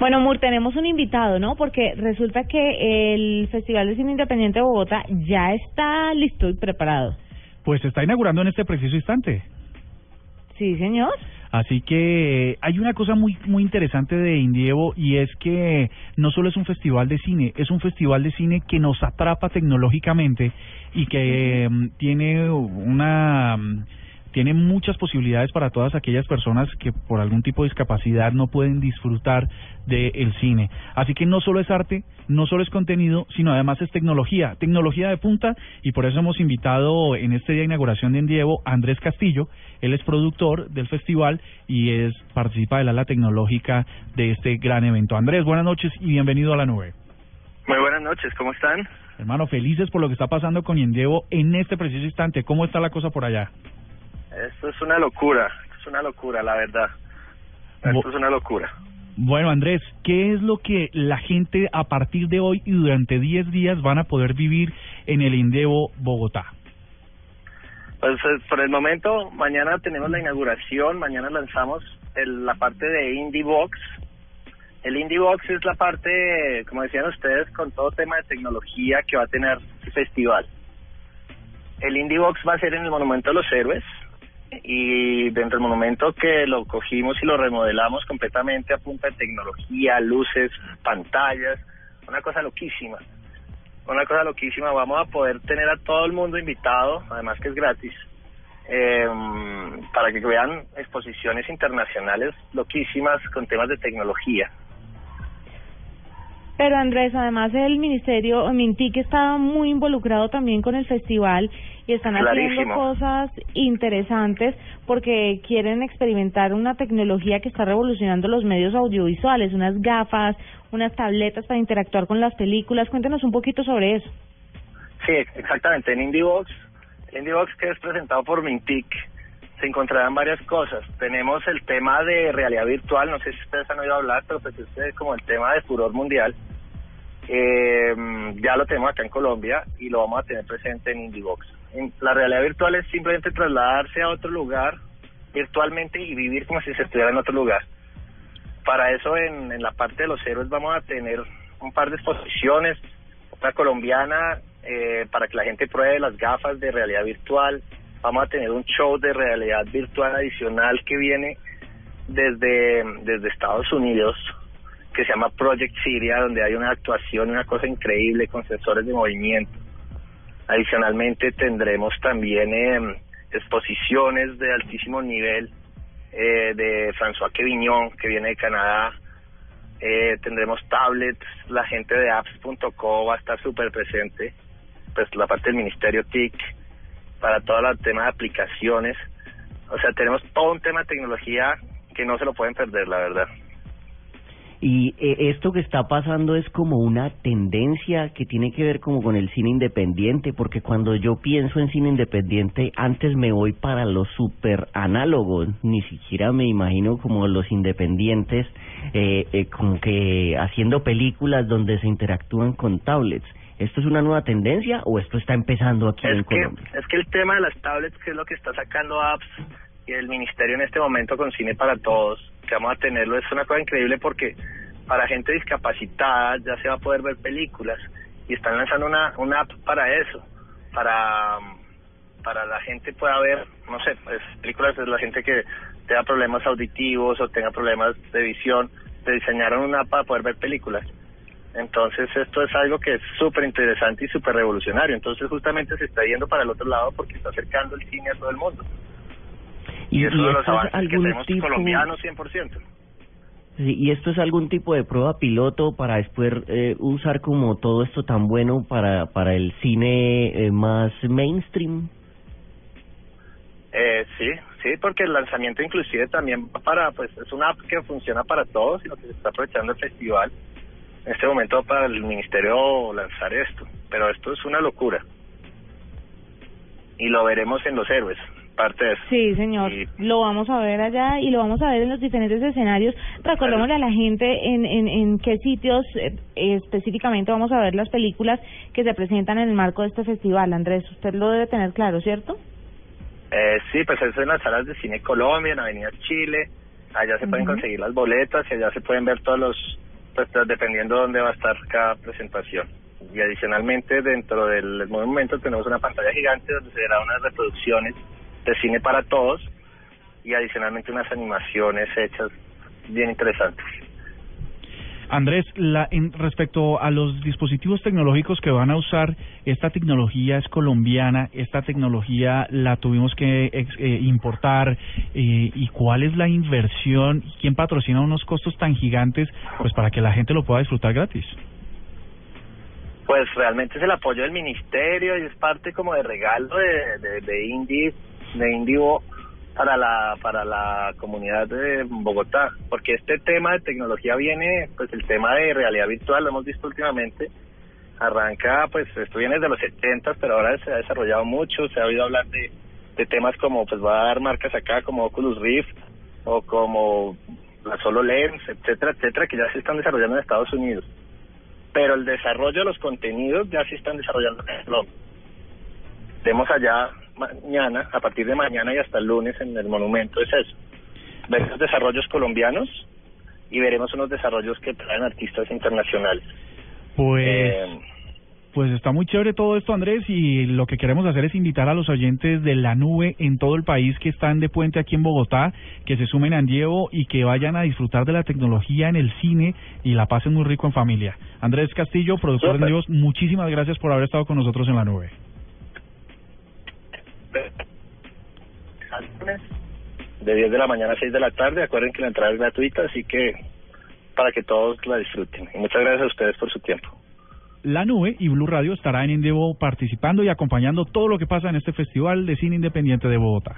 Bueno, Mur, tenemos un invitado, ¿no? Porque resulta que el Festival de Cine Independiente de Bogotá ya está listo y preparado. Pues se está inaugurando en este preciso instante. Sí, señor. Así que hay una cosa muy muy interesante de Indievo y es que no solo es un festival de cine, es un festival de cine que nos atrapa tecnológicamente y que mm, tiene una mm, tiene muchas posibilidades para todas aquellas personas que por algún tipo de discapacidad no pueden disfrutar del cine. Así que no solo es arte, no solo es contenido, sino además es tecnología, tecnología de punta y por eso hemos invitado en este día de inauguración de Endievo a Andrés Castillo, él es productor del festival y es participa del ala tecnológica de este gran evento. Andrés, buenas noches y bienvenido a la nube. Muy buenas noches, ¿cómo están? Hermano, felices por lo que está pasando con Endievo en este preciso instante. ¿Cómo está la cosa por allá? Esto es una locura, es una locura, la verdad. Esto es una locura. Bueno, Andrés, ¿qué es lo que la gente a partir de hoy y durante 10 días van a poder vivir en el Indevo Bogotá? Pues eh, por el momento, mañana tenemos la inauguración, mañana lanzamos el, la parte de Indie Box. El Indie Box es la parte, como decían ustedes, con todo tema de tecnología que va a tener el festival. El Indie Box va a ser en el Monumento de los Héroes, y dentro del monumento que lo cogimos y lo remodelamos completamente a punta de tecnología, luces, pantallas, una cosa loquísima. Una cosa loquísima, vamos a poder tener a todo el mundo invitado, además que es gratis, eh, para que vean exposiciones internacionales loquísimas con temas de tecnología. Pero Andrés, además el ministerio, Mintic está muy involucrado también con el festival y están haciendo cosas interesantes porque quieren experimentar una tecnología que está revolucionando los medios audiovisuales, unas gafas, unas tabletas para interactuar con las películas. Cuéntenos un poquito sobre eso. Sí, exactamente. En IndieBox, el IndieBox que es presentado por Mintic, se encontrarán varias cosas. Tenemos el tema de realidad virtual, no sé si ustedes han oído hablar, pero pues este es como el tema de furor mundial. Eh, ya lo tenemos acá en Colombia y lo vamos a tener presente en IndieBox. la realidad virtual es simplemente trasladarse a otro lugar virtualmente y vivir como si se estuviera en otro lugar. Para eso en, en la parte de los héroes vamos a tener un par de exposiciones, otra colombiana eh, para que la gente pruebe las gafas de realidad virtual, vamos a tener un show de realidad virtual adicional que viene desde, desde Estados Unidos que se llama Project Syria, donde hay una actuación, una cosa increíble con sensores de movimiento. Adicionalmente tendremos también eh, exposiciones de altísimo nivel eh, de François Quevignon, que viene de Canadá. Eh, tendremos tablets, la gente de apps.co va a estar súper presente, pues la parte del Ministerio TIC, para todo el tema de aplicaciones. O sea, tenemos todo un tema de tecnología que no se lo pueden perder, la verdad. Y eh, esto que está pasando es como una tendencia que tiene que ver como con el cine independiente, porque cuando yo pienso en cine independiente, antes me voy para los super análogos, ni siquiera me imagino como los independientes, eh, eh, como que haciendo películas donde se interactúan con tablets. ¿Esto es una nueva tendencia o esto está empezando aquí en Colombia? Es que el tema de las tablets, que es lo que está sacando apps y el ministerio en este momento con Cine para Todos, que vamos a tenerlo, es una cosa increíble porque para gente discapacitada ya se va a poder ver películas y están lanzando una, app para eso, para para la gente pueda ver, no sé, pues, películas de la gente que tenga problemas auditivos o tenga problemas de visión, se diseñaron una app para poder ver películas. Entonces esto es algo que es súper interesante y súper revolucionario. Entonces justamente se está yendo para el otro lado porque está acercando el cine a todo el mundo. Y, eso de los avances que tenemos tipo... colombianos 100%. Sí, y esto es algún tipo de prueba piloto para después eh, usar como todo esto tan bueno para para el cine eh, más mainstream. Eh, sí, sí, porque el lanzamiento inclusive también para, pues es una app que funciona para todos y lo que se está aprovechando el festival en este momento para el ministerio lanzar esto, pero esto es una locura. Y lo veremos en los héroes, parte de eso. Sí, señor. Lo vamos a ver allá y lo vamos a ver en los diferentes escenarios. Recordémosle a la gente en, en, en qué sitios eh, específicamente vamos a ver las películas que se presentan en el marco de este festival. Andrés, usted lo debe tener claro, ¿cierto? Eh, sí, pues eso en las salas de cine Colombia, en Avenida Chile. Allá se pueden conseguir las boletas y allá se pueden ver todos los pues dependiendo de dónde va a estar cada presentación. Y adicionalmente dentro del monumento tenemos una pantalla gigante donde se verán unas reproducciones de cine para todos y adicionalmente unas animaciones hechas bien interesantes. Andrés, la, en, respecto a los dispositivos tecnológicos que van a usar, esta tecnología es colombiana, esta tecnología la tuvimos que eh, importar, eh, ¿y cuál es la inversión? ¿Quién patrocina unos costos tan gigantes pues para que la gente lo pueda disfrutar gratis? Pues realmente es el apoyo del ministerio y es parte como de regalo de, de, de Indie, de Indivo para la para la comunidad de Bogotá, porque este tema de tecnología viene, pues el tema de realidad virtual, lo hemos visto últimamente, arranca, pues esto viene desde los 70, pero ahora se ha desarrollado mucho, se ha oído hablar de, de temas como, pues va a dar marcas acá como Oculus Rift o como la Solo Lens, etcétera, etcétera, que ya se están desarrollando en Estados Unidos. Pero el desarrollo de los contenidos ya se están desarrollando en Colombia. Tenemos allá mañana, a partir de mañana y hasta el lunes en el monumento es eso. Ver los desarrollos colombianos y veremos unos desarrollos que traen artistas internacionales. Pues... Eh, pues está muy chévere todo esto, Andrés, y lo que queremos hacer es invitar a los oyentes de la nube en todo el país que están de puente aquí en Bogotá, que se sumen a Andievo y que vayan a disfrutar de la tecnología en el cine y la pasen muy rico en familia. Andrés Castillo, productor de Dios, muchísimas gracias por haber estado con nosotros en la nube. De 10 de la mañana a 6 de la tarde. Acuerden que la entrada es gratuita, así que para que todos la disfruten. Y muchas gracias a ustedes por su tiempo. La Nube y Blue Radio estará en Indevo participando y acompañando todo lo que pasa en este Festival de Cine Independiente de Bogotá.